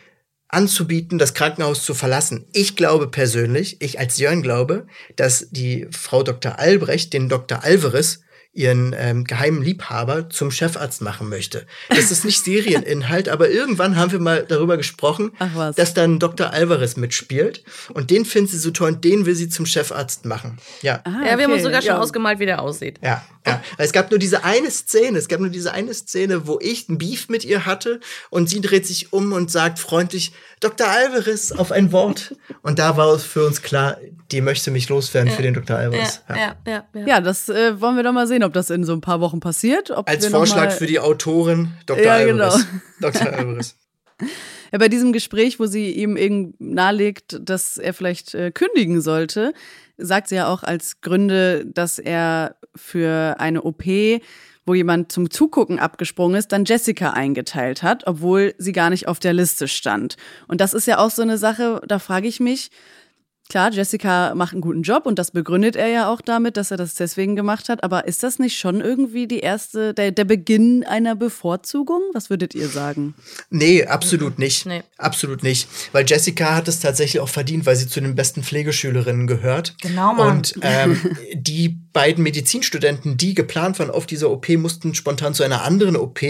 anzubieten, das Krankenhaus zu verlassen. Ich glaube persönlich, ich als Jörn glaube, dass die Frau Dr. Albrecht den Dr. Alvarez ihren ähm, geheimen Liebhaber zum Chefarzt machen möchte. Das ist nicht Serieninhalt, aber irgendwann haben wir mal darüber gesprochen, dass dann Dr. Alvarez mitspielt und den findet sie so toll und den will sie zum Chefarzt machen. Ja. Ah, Ja, wir haben uns okay, sogar schon ja. ausgemalt, wie der aussieht. Ja, ja. Weil es gab nur diese eine Szene, es gab nur diese eine Szene, wo ich ein Beef mit ihr hatte und sie dreht sich um und sagt freundlich, Dr. Alvarez auf ein Wort. Und da war es für uns klar, die möchte mich loswerden für den Dr. Ja, Alvarez. Ja. ja, ja. ja. Ja, das äh, wollen wir doch mal sehen, ob das in so ein paar Wochen passiert. Ob Als Vorschlag für die Autorin Dr. Ja, Alvarez. genau. Dr. Alvarez. Ja, bei diesem Gespräch, wo sie ihm eben nahelegt, dass er vielleicht äh, kündigen sollte, sagt sie ja auch als Gründe, dass er für eine OP, wo jemand zum Zugucken abgesprungen ist, dann Jessica eingeteilt hat, obwohl sie gar nicht auf der Liste stand. Und das ist ja auch so eine Sache, da frage ich mich, Klar, Jessica macht einen guten Job und das begründet er ja auch damit, dass er das deswegen gemacht hat. Aber ist das nicht schon irgendwie die erste, der, der Beginn einer Bevorzugung? Was würdet ihr sagen? Nee, absolut nicht. Nee. Absolut nicht. Weil Jessica hat es tatsächlich auch verdient, weil sie zu den besten Pflegeschülerinnen gehört. Genau, Mann. Und ähm, die beiden Medizinstudenten, die geplant waren auf dieser OP, mussten spontan zu einer anderen OP.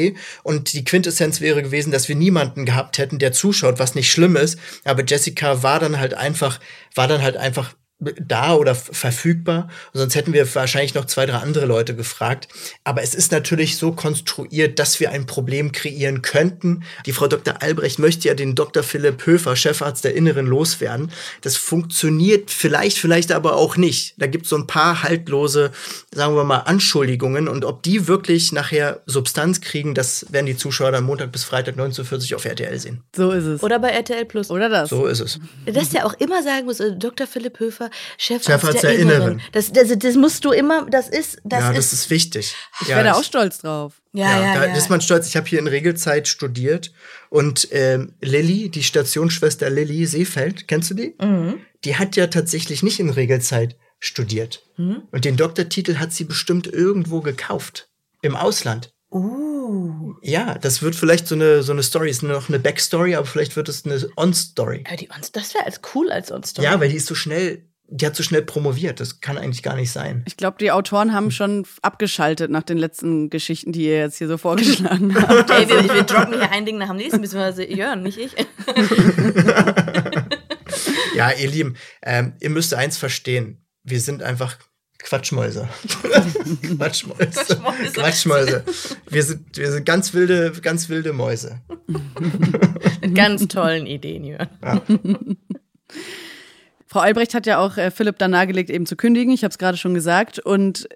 Und die Quintessenz wäre gewesen, dass wir niemanden gehabt hätten, der zuschaut, was nicht schlimm ist. Aber Jessica war dann halt einfach, war dann halt einfach da oder verfügbar. Sonst hätten wir wahrscheinlich noch zwei, drei andere Leute gefragt. Aber es ist natürlich so konstruiert, dass wir ein Problem kreieren könnten. Die Frau Dr. Albrecht möchte ja den Dr. Philipp Höfer, Chefarzt der Inneren, loswerden. Das funktioniert vielleicht, vielleicht aber auch nicht. Da gibt es so ein paar haltlose, sagen wir mal, Anschuldigungen. Und ob die wirklich nachher Substanz kriegen, das werden die Zuschauer dann Montag bis Freitag 19.40 Uhr auf RTL sehen. So ist es. Oder bei RTL Plus. Oder das? So ist es. Dass der auch immer sagen muss, äh, Dr. Philipp Höfer, Chefarzt, Chefarzt der, der Inneren. Inneren. Das, das, das musst du immer, das ist, das ja, ist, das ist wichtig. Ich ja, wäre da das- auch stolz drauf. ja, ja, da ja. ist man stolz. Ich habe hier in Regelzeit studiert und ähm, Lilly, die Stationsschwester Lilly Seefeld, kennst du die? Mhm. Die hat ja tatsächlich nicht in Regelzeit studiert. Mhm. Und den Doktortitel hat sie bestimmt irgendwo gekauft. Im Ausland. Uh. Ja, das wird vielleicht so eine, so eine Story, ist noch eine Backstory, aber vielleicht wird es eine On-Story. Ja, die Ons, das wäre als cool als uns Ja, weil die ist so schnell, die hat so schnell promoviert. Das kann eigentlich gar nicht sein. Ich glaube, die Autoren haben schon abgeschaltet nach den letzten Geschichten, die ihr jetzt hier so vorgeschlagen habt. Ey, wir, wir droppen hier ein Ding nach dem nächsten, beziehungsweise Jörn, nicht ich. Ja, ihr Lieben, ähm, ihr müsst eins verstehen. Wir sind einfach Quatschmäuse. Quatschmäuse. Quatschmäuse. Quatschmäuse. Wir sind, wir sind ganz wilde, ganz wilde Mäuse. Mit ganz tollen Ideen, Jörn. Frau Albrecht hat ja auch äh, Philipp dann nahegelegt, eben zu kündigen. Ich habe es gerade schon gesagt. Und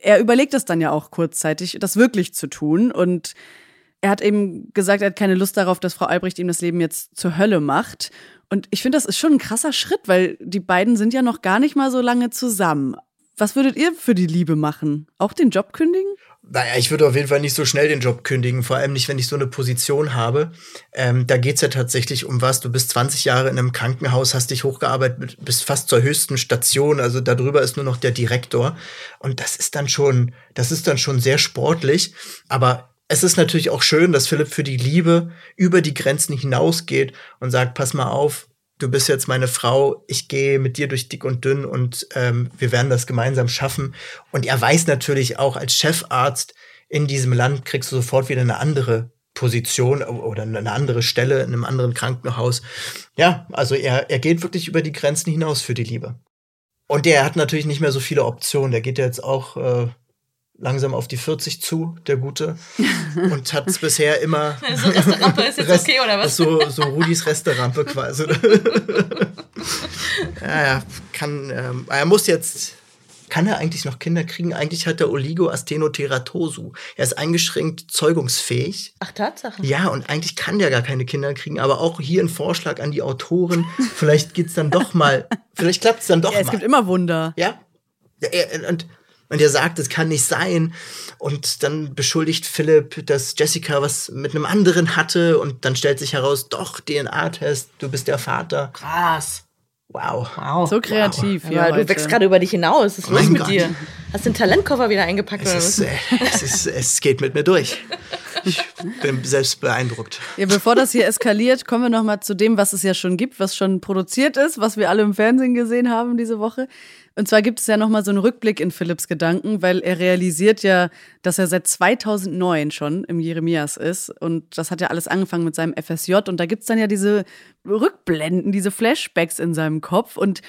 er überlegt es dann ja auch kurzzeitig, das wirklich zu tun. Und er hat eben gesagt, er hat keine Lust darauf, dass Frau Albrecht ihm das Leben jetzt zur Hölle macht. Und ich finde, das ist schon ein krasser Schritt, weil die beiden sind ja noch gar nicht mal so lange zusammen. Was würdet ihr für die Liebe machen? Auch den Job kündigen? Naja, ich würde auf jeden Fall nicht so schnell den Job kündigen, vor allem nicht, wenn ich so eine Position habe. Ähm, da geht's ja tatsächlich um was. Du bist 20 Jahre in einem Krankenhaus, hast dich hochgearbeitet, bist fast zur höchsten Station, also darüber ist nur noch der Direktor. Und das ist dann schon, das ist dann schon sehr sportlich. Aber es ist natürlich auch schön, dass Philipp für die Liebe über die Grenzen hinausgeht und sagt, pass mal auf, du bist jetzt meine Frau, ich gehe mit dir durch dick und dünn und ähm, wir werden das gemeinsam schaffen. Und er weiß natürlich auch, als Chefarzt in diesem Land kriegst du sofort wieder eine andere Position oder eine andere Stelle in einem anderen Krankenhaus. Ja, also er, er geht wirklich über die Grenzen hinaus für die Liebe. Und der hat natürlich nicht mehr so viele Optionen. Der geht ja jetzt auch äh, langsam auf die 40 zu, der Gute. Und hat es bisher immer. So Resterampe ist jetzt okay, oder was? So, so Rudis Resterampe quasi. ja, ja, kann, ähm, er muss jetzt. Kann er eigentlich noch Kinder kriegen? Eigentlich hat er Oligoastenoteratosu. Er ist eingeschränkt zeugungsfähig. Ach, Tatsache. Ja, und eigentlich kann der gar keine Kinder kriegen, aber auch hier ein Vorschlag an die Autoren. Vielleicht geht's dann doch mal, vielleicht klappt es dann doch Ja, es mal. gibt immer Wunder. Ja. ja er, und, und er sagt, es kann nicht sein. Und dann beschuldigt Philipp, dass Jessica was mit einem anderen hatte. Und dann stellt sich heraus, doch, DNA-Test, du bist der Vater. Krass. Wow. Wow. So kreativ hier Aber du wächst gerade über dich hinaus. Was ist los Mein mit Gott. dir? Hast du den Talentkoffer wieder eingepackt Es, ist, äh, es, ist, es geht mit mir durch. Ich bin selbst beeindruckt. Ja, bevor das hier eskaliert, kommen wir noch mal zu dem, was es ja schon gibt, was schon produziert ist, was wir alle im Fernsehen gesehen haben diese Woche. Und zwar gibt es ja noch mal so einen Rückblick in Philipps Gedanken, weil er realisiert ja, dass er seit 2009 schon im Jeremias ist. Und das hat ja alles angefangen mit seinem FSJ. Und da gibt's dann ja diese Rückblenden, diese Flashbacks in seinem Kopf. Und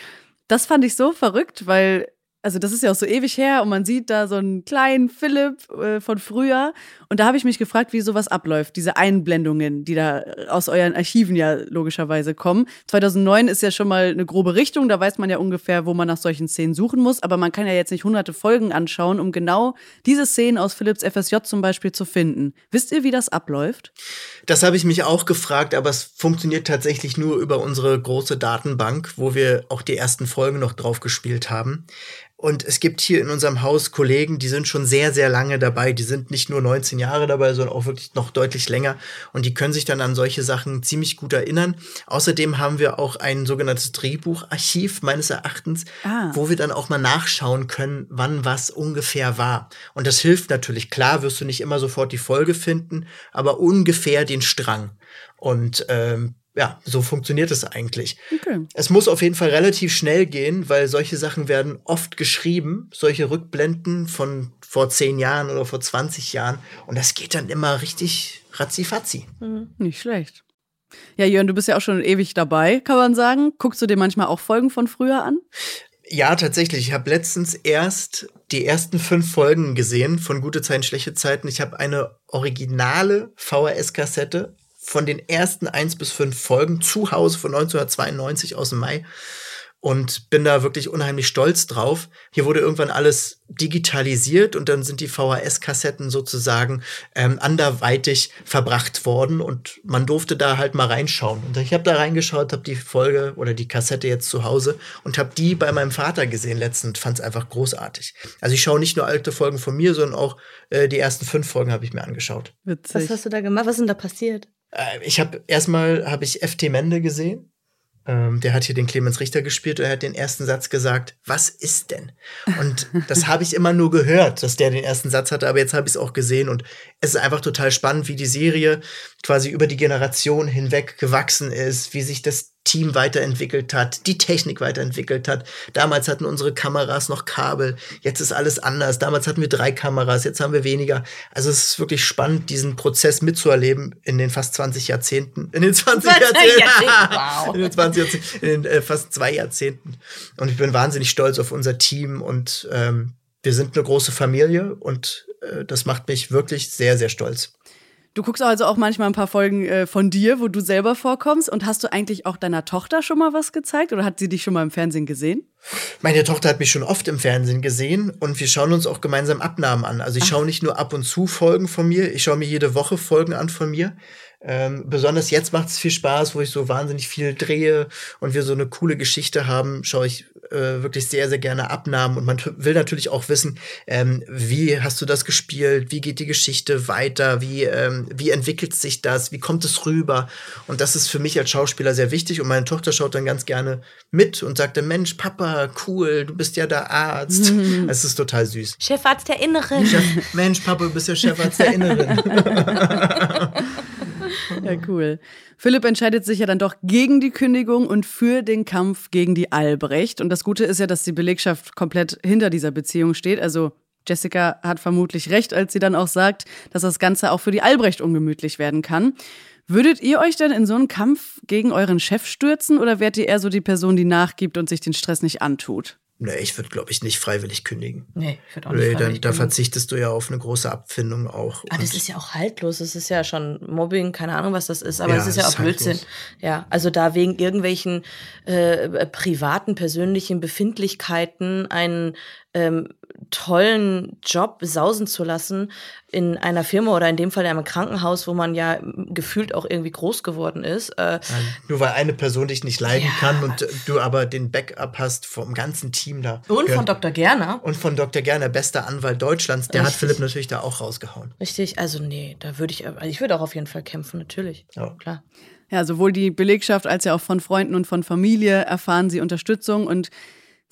das fand ich so verrückt, weil also das ist ja auch so ewig her und man sieht da so einen kleinen Philipp äh, von früher. Und da habe ich mich gefragt, wie sowas abläuft, diese Einblendungen, die da aus euren Archiven ja logischerweise kommen. 2009 ist ja schon mal eine grobe Richtung, da weiß man ja ungefähr, wo man nach solchen Szenen suchen muss. Aber man kann ja jetzt nicht hunderte Folgen anschauen, um genau diese Szenen aus Philipps FSJ zum Beispiel zu finden. Wisst ihr, wie das abläuft? Das habe ich mich auch gefragt, aber es funktioniert tatsächlich nur über unsere große Datenbank, wo wir auch die ersten Folgen noch drauf gespielt haben. Und es gibt hier in unserem Haus Kollegen, die sind schon sehr, sehr lange dabei. Die sind nicht nur 19 Jahre dabei, sondern auch wirklich noch deutlich länger. Und die können sich dann an solche Sachen ziemlich gut erinnern. Außerdem haben wir auch ein sogenanntes Drehbucharchiv meines Erachtens, Ah. wo wir dann auch mal nachschauen können, wann was ungefähr war. Und das hilft natürlich. Klar wirst du nicht immer sofort die Folge finden, aber ungefähr den Strang. Und ähm, ja, so funktioniert es eigentlich. Okay. Es muss auf jeden Fall relativ schnell gehen, weil solche Sachen werden oft geschrieben, solche Rückblenden von vor zehn Jahren oder vor 20 Jahren. Und das geht dann immer richtig ratzifatzi. Nicht schlecht. Ja, Jörn, du bist ja auch schon ewig dabei, kann man sagen. Guckst du dir manchmal auch Folgen von früher an? Ja, tatsächlich. Ich habe letztens erst die ersten fünf Folgen gesehen von Gute Zeiten, schlechte Zeiten. Ich habe eine originale VHS-Kassette von den ersten eins bis fünf Folgen zu Hause von 1992 aus dem Mai und bin da wirklich unheimlich stolz drauf. Hier wurde irgendwann alles digitalisiert und dann sind die VHS-Kassetten sozusagen ähm, anderweitig verbracht worden und man durfte da halt mal reinschauen. Und ich habe da reingeschaut, habe die Folge oder die Kassette jetzt zu Hause und habe die bei meinem Vater gesehen letztens. Fand es einfach großartig. Also ich schaue nicht nur alte Folgen von mir, sondern auch äh, die ersten fünf Folgen habe ich mir angeschaut. Witzig. Was hast du da gemacht? Was ist denn da passiert? Äh, ich habe erstmal habe ich FT Mende gesehen. Ähm, der hat hier den Clemens Richter gespielt und er hat den ersten Satz gesagt, was ist denn? Und das habe ich immer nur gehört, dass der den ersten Satz hatte, aber jetzt habe ich es auch gesehen und es ist einfach total spannend, wie die Serie quasi über die Generation hinweg gewachsen ist, wie sich das Team weiterentwickelt hat, die Technik weiterentwickelt hat. Damals hatten unsere Kameras noch Kabel, jetzt ist alles anders. Damals hatten wir drei Kameras, jetzt haben wir weniger. Also es ist wirklich spannend, diesen Prozess mitzuerleben in den fast 20 Jahrzehnten. In den 20 Jahrzehnten. Wow. In den 20 Jahrzehnten, in den äh, fast zwei Jahrzehnten. Und ich bin wahnsinnig stolz auf unser Team und ähm, wir sind eine große Familie und äh, das macht mich wirklich sehr, sehr stolz. Du guckst also auch manchmal ein paar Folgen äh, von dir, wo du selber vorkommst. Und hast du eigentlich auch deiner Tochter schon mal was gezeigt oder hat sie dich schon mal im Fernsehen gesehen? Meine Tochter hat mich schon oft im Fernsehen gesehen und wir schauen uns auch gemeinsam Abnahmen an. Also ich schaue nicht nur ab und zu Folgen von mir, ich schaue mir jede Woche Folgen an von mir. Ähm, besonders jetzt macht es viel Spaß, wo ich so wahnsinnig viel drehe und wir so eine coole Geschichte haben, schaue ich äh, wirklich sehr, sehr gerne Abnahmen. Und man will natürlich auch wissen, ähm, wie hast du das gespielt, wie geht die Geschichte weiter, wie, ähm, wie entwickelt sich das, wie kommt es rüber. Und das ist für mich als Schauspieler sehr wichtig. Und meine Tochter schaut dann ganz gerne mit und sagt dann, Mensch, Papa, cool, du bist ja der Arzt. Es ist total süß. Chefarzt der Inneren. Chef, Mensch, Papa, du bist der Chefarzt der Inneren. Ja, cool. Philipp entscheidet sich ja dann doch gegen die Kündigung und für den Kampf gegen die Albrecht. Und das Gute ist ja, dass die Belegschaft komplett hinter dieser Beziehung steht. Also Jessica hat vermutlich recht, als sie dann auch sagt, dass das Ganze auch für die Albrecht ungemütlich werden kann. Würdet ihr euch denn in so einen Kampf gegen euren Chef stürzen oder wärt ihr eher so die Person, die nachgibt und sich den Stress nicht antut? Nee, ich würde, glaube ich, nicht freiwillig kündigen. Nee, ich würde auch nicht Nee, dann, da verzichtest du ja auf eine große Abfindung auch. Aber das Und- ist ja auch haltlos. Das ist ja schon Mobbing, keine Ahnung, was das ist. Aber Ja, es ist ja das auch ist Blödsinn. haltlos. Ja, also da wegen irgendwelchen äh, privaten, persönlichen Befindlichkeiten einen ähm, tollen Job sausen zu lassen in einer Firma oder in dem Fall in einem Krankenhaus, wo man ja gefühlt auch irgendwie groß geworden ist. Äh, Nur weil eine Person dich nicht leiden Ja. kann und du aber den Backup hast vom ganzen Team da. und von Dr. Gerner. Und von Dr. Gerner, bester Anwalt Deutschlands, der hat Richtig. Philipp natürlich da auch rausgehauen. Richtig, also nee, da würde ich, also ich würde auch auf jeden Fall kämpfen, natürlich. Ja. Klar. Ja, sowohl die Belegschaft als ja auch von Freunden und von Familie erfahren sie Unterstützung und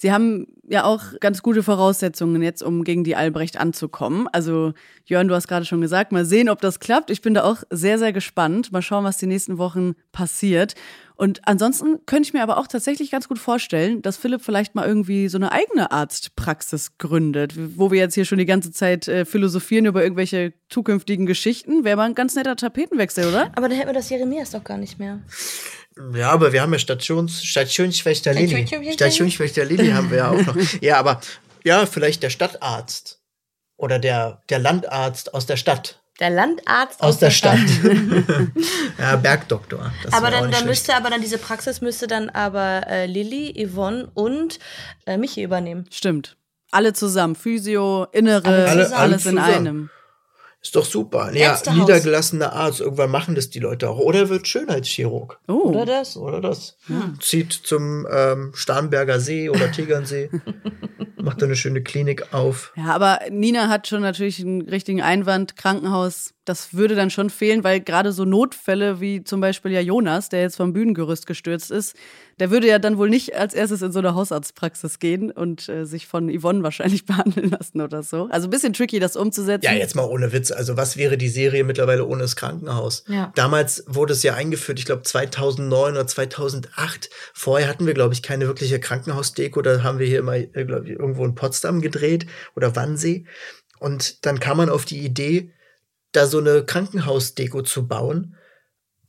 sie haben ja auch ganz gute Voraussetzungen jetzt, um gegen die Albrecht anzukommen. Also Jörn, du hast gerade schon gesagt, mal sehen, ob das klappt. Ich bin da auch sehr, sehr gespannt. Mal schauen, was die nächsten Wochen passiert. Und ansonsten könnte ich mir aber auch tatsächlich ganz gut vorstellen, dass Philipp vielleicht mal irgendwie so eine eigene Arztpraxis gründet, wo wir jetzt hier schon die ganze Zeit äh, philosophieren über irgendwelche zukünftigen Geschichten. Wäre mal ein ganz netter Tapetenwechsel, oder? Aber dann hätten wir das Jeremias doch gar nicht mehr. Ja, aber wir haben ja Stations, Stationsschwester Lilly. Stationsschwester- Lilly haben wir ja auch noch. Ja, aber ja, vielleicht der Stadtarzt oder der, der Landarzt aus der Stadt. Der Landarzt Aus, der, Stadt. ja, Bergdoktor. Das aber dann, dann müsste aber dann diese Praxis müsste dann aber äh, Lilly, Yvonne und äh, Michi übernehmen. Stimmt. Alle zusammen. Physio, Innere, Alle alles, zusammen. alles in zusammen. einem. Ist doch super. Ja, niedergelassener Arzt. Irgendwann machen das die Leute auch. Oder er wird Schönheitschirurg. Oh. Oder das? Oder das. Zieht zum ähm, Starnberger See oder Tegernsee. macht da eine schöne Klinik auf. Ja, aber Nina hat schon natürlich einen richtigen Einwand. Krankenhaus, das würde dann schon fehlen, weil gerade so Notfälle wie zum Beispiel ja Jonas, der jetzt vom Bühnengerüst gestürzt ist, der würde ja dann wohl nicht als erstes in so eine Hausarztpraxis gehen und äh, sich von Yvonne wahrscheinlich behandeln lassen oder so. Also ein bisschen tricky, das umzusetzen. Ja, jetzt mal ohne Witz. Also, was wäre die Serie mittlerweile ohne das Krankenhaus? Ja. Damals wurde es ja eingeführt, ich glaube 2009 oder 2008. Vorher hatten wir, glaube ich, keine wirkliche Krankenhausdeko. Da haben wir hier immer, äh, glaube ich, irgendwo in Potsdam gedreht oder Wannsee. Und dann kam man auf die Idee, da so eine Krankenhausdeko zu bauen.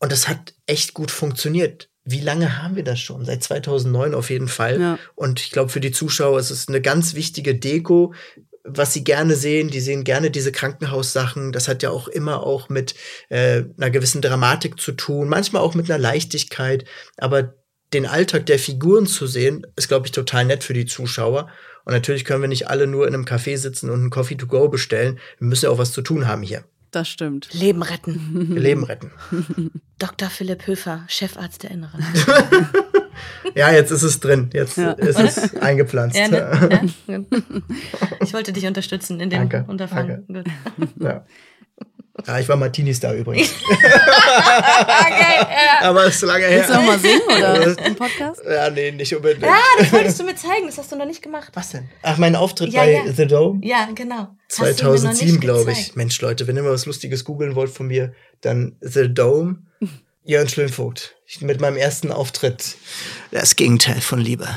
Und das hat echt gut funktioniert. Wie lange haben wir das schon? Seit 2009 auf jeden Fall. Ja. Und ich glaube, für die Zuschauer ist es eine ganz wichtige Deko, was sie gerne sehen. Die sehen gerne diese Krankenhaussachen. Das hat ja auch immer auch mit äh, einer gewissen Dramatik zu tun, manchmal auch mit einer Leichtigkeit. Aber den Alltag der Figuren zu sehen, ist, glaube ich, total nett für die Zuschauer. Und natürlich können wir nicht alle nur in einem Café sitzen und einen Coffee to go bestellen. Wir müssen ja auch was zu tun haben hier. Das stimmt. Leben retten. Wir Leben retten. Dr. Philipp Höfer, Chefarzt der Inneren. Ja, jetzt ist es drin. Jetzt Ja. ist es eingepflanzt. ja, ne? ja. Ich wollte dich unterstützen in dem Danke, Unterfangen. Gut. Ja. Ja, ich war Martinis da übrigens. Okay, ja. Aber es ist lange her. Willst du noch mal singen oder im Podcast? Ja, nee, nicht unbedingt. Ah, das wolltest du mir zeigen, das hast du noch nicht gemacht. Was denn? Ach, mein Auftritt Ja, bei ja. The Dome? Ja, genau. Hast du mir noch 2007, nicht glaube ich. gezeigt. Mensch, Leute, wenn ihr mal was Lustiges googeln wollt von mir, dann The Dome. Jörn Schlönvogt. Ich, mit meinem ersten Auftritt. Das Gegenteil von Liebe.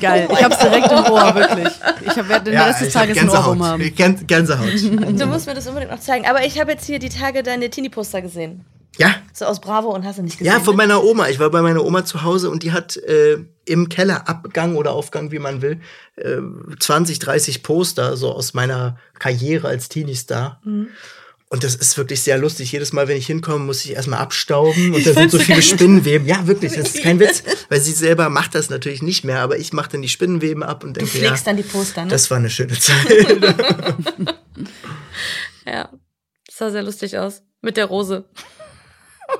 Geil. Ich hab's direkt im Ohr, wirklich. Ich hab- werde den Rest des Tages ein Ohrwurm Gänsehaut. haben. Gän Gänsehaut. Du musst mir das unbedingt noch zeigen. Aber ich habe jetzt hier die Tage deine Teenie-Poster gesehen. ja, So aus Bravo und hast du nicht gesehen. ja, von ne? meiner Oma. Ich war bei meiner Oma zu Hause und die hat äh, im Kellerabgang oder Aufgang, wie man will, äh, 20, 30 Poster so aus meiner Karriere als Teenie-Star. Mhm. Und das ist wirklich sehr lustig. Jedes Mal, wenn ich hinkomme, muss ich erstmal abstauben und da sind so viele. Spinnenweben. Ja, wirklich, das ist kein Witz, weil sie selber macht das natürlich nicht mehr, aber ich mache dann die Spinnenweben ab und Du denke, ja, pflegst dann die Poster, ne? das war eine schöne Zeit. ja. Das sah sehr lustig aus. Mit der Rose.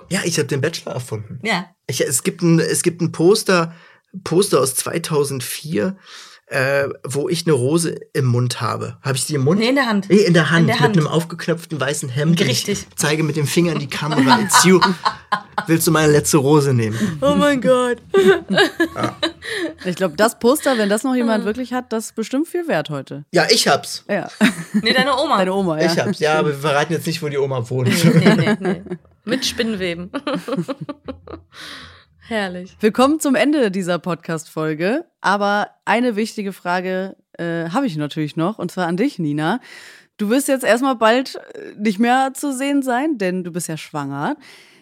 ja, ich habe den Bachelor erfunden. Ja. Ich, es gibt ein, es gibt ein Poster, Poster aus 2004, äh, wo ich eine Rose im Mund habe. Habe ich die im Mund? Nee, in der Hand. Nee, in der Hand, In der Hand. mit einem aufgeknöpften weißen Hemd. Richtig. Ich zeige mit dem Finger in die Kamera. It's you. Willst du meine letzte Rose nehmen? Oh mein Gott. Ich glaube, das Poster, wenn das noch jemand wirklich hat, das ist bestimmt viel wert heute. Ja, ich hab's. Ja. Nee, deine Oma. Deine Oma, ja. Ich hab's. Ja, aber wir verraten jetzt nicht, wo die Oma wohnt. Nee, nee, nee. Mit Spinnenweben. Herrlich. Wir kommen zum Ende dieser Podcast-Folge, aber eine wichtige Frage äh, habe ich natürlich noch, und zwar an dich, Nina. Du wirst jetzt erstmal bald äh, nicht mehr zu sehen sein, denn du bist ja schwanger.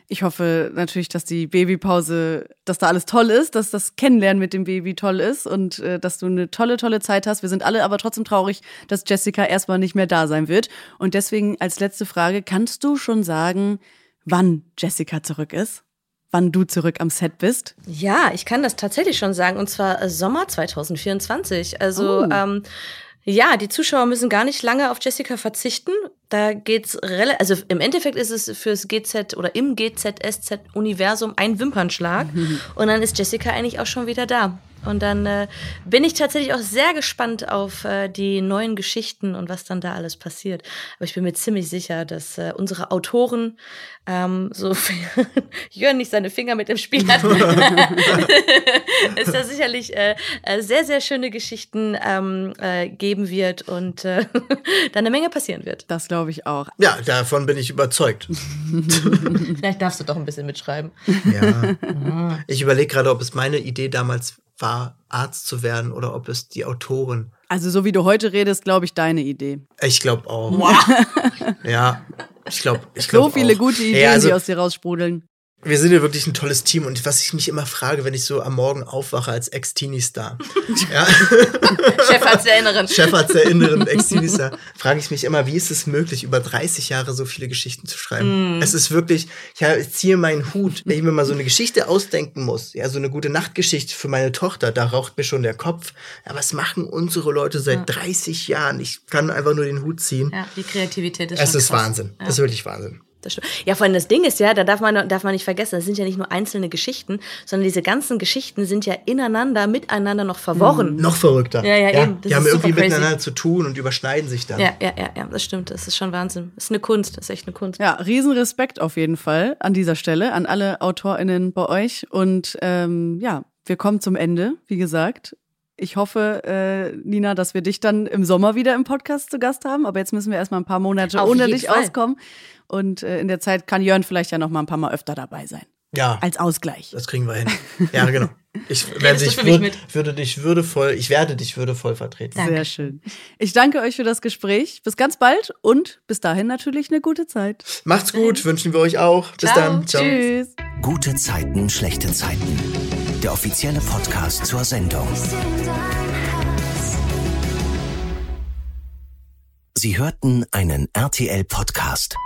Ich hoffe natürlich, dass die Babypause, dass da alles toll ist, dass das Kennenlernen mit dem Baby toll ist und äh, dass du eine tolle, tolle Zeit hast. Wir sind alle aber trotzdem traurig, dass Jessica erstmal nicht mehr da sein wird. Und deswegen als letzte Frage, kannst du schon sagen, wann Jessica zurück ist? Wann du zurück am Set bist? Ja, ich kann das tatsächlich schon sagen, und zwar äh, Sommer 2024. Also Oh. ähm, ja, die Zuschauer müssen gar nicht lange auf Jessica verzichten. Da geht's relativ, also im Endeffekt ist es fürs GZ oder im GZSZ-Universum ein Wimpernschlag. Und dann ist Jessica eigentlich auch schon wieder da. Und dann äh, bin ich tatsächlich auch sehr gespannt auf äh, die neuen Geschichten und was dann da alles passiert. Aber ich bin mir ziemlich sicher, dass äh, unsere Autoren ähm, so Jörn nicht seine Finger mit im Spiel hat, es da sicherlich äh, äh, sehr, sehr schöne Geschichten ähm, äh, geben wird und äh, da eine Menge passieren wird. Das glaube ich auch. Ja, davon bin ich überzeugt. Vielleicht darfst du doch ein bisschen mitschreiben. Ja. Ich überlege gerade, ob es meine Idee damals war, Arzt zu werden oder ob es die Autorin. Also so wie du heute redest, glaube ich, deine Idee. Ich glaube auch. Ja, ich glaube. Ich So glaub viele auch. gute Ideen, Ja, also, die aus dir raussprudeln. Wir sind ja wirklich ein tolles Team und was ich mich immer frage, wenn ich so am Morgen aufwache als Ex-Teenie-Star, ja, Chefarzterinnerin. Chefarzterinnerin, Ex-Teenie-Star, frage ich mich immer, wie ist es möglich, über 30 Jahre so viele Geschichten zu schreiben? Es ist wirklich, ich, hab- ich ziehe meinen Hut, wenn ich mir mal so eine Geschichte ausdenken muss, ja, so eine gute Nachtgeschichte für meine Tochter, da raucht mir schon der Kopf. Ja, was machen unsere Leute seit 30 Jahren? Ich kann einfach nur den Hut ziehen. Ja, die Kreativität ist Es schon ist krass. Wahnsinn. Ja. Das ist wirklich Wahnsinn. Das stimmt. Ja, vor allem das Ding ist ja, da darf man, darf man nicht vergessen, das sind ja nicht nur einzelne Geschichten, sondern diese ganzen Geschichten sind ja ineinander, miteinander noch verworren. Noch verrückter. Ja, ja, eben. Das die haben ist irgendwie super crazy. miteinander zu tun und überschneiden sich dann. Ja, ja, ja, ja, das stimmt. Das ist schon Wahnsinn. Das ist eine Kunst. Das ist echt eine Kunst. Ja, Riesenrespekt auf jeden Fall an dieser Stelle an alle AutorInnen bei euch. Und ähm, ja, wir kommen zum Ende, wie gesagt. Ich hoffe, äh, Nina, dass wir dich dann im Sommer wieder im Podcast zu Gast haben. Aber jetzt müssen wir erstmal ein paar Monate Auf ohne dich Fall. auskommen. Und äh, in der Zeit kann Jörn vielleicht ja noch mal ein paar Mal öfter dabei sein. Ja, Als Ausgleich. das kriegen wir hin. Ja, genau. Ich für mich würd, würde dich würdevoll, ich werde dich würdevoll vertreten. Danke. Sehr schön. Ich danke euch für das Gespräch. Bis ganz bald und bis dahin natürlich eine gute Zeit. Macht's gut, wünschen wir euch auch. Bis Ciao. dann. Ciao. Tschüss. Gute Zeiten, schlechte Zeiten. Der offizielle Podcast zur Sendung. Sie hörten einen RTL-Podcast.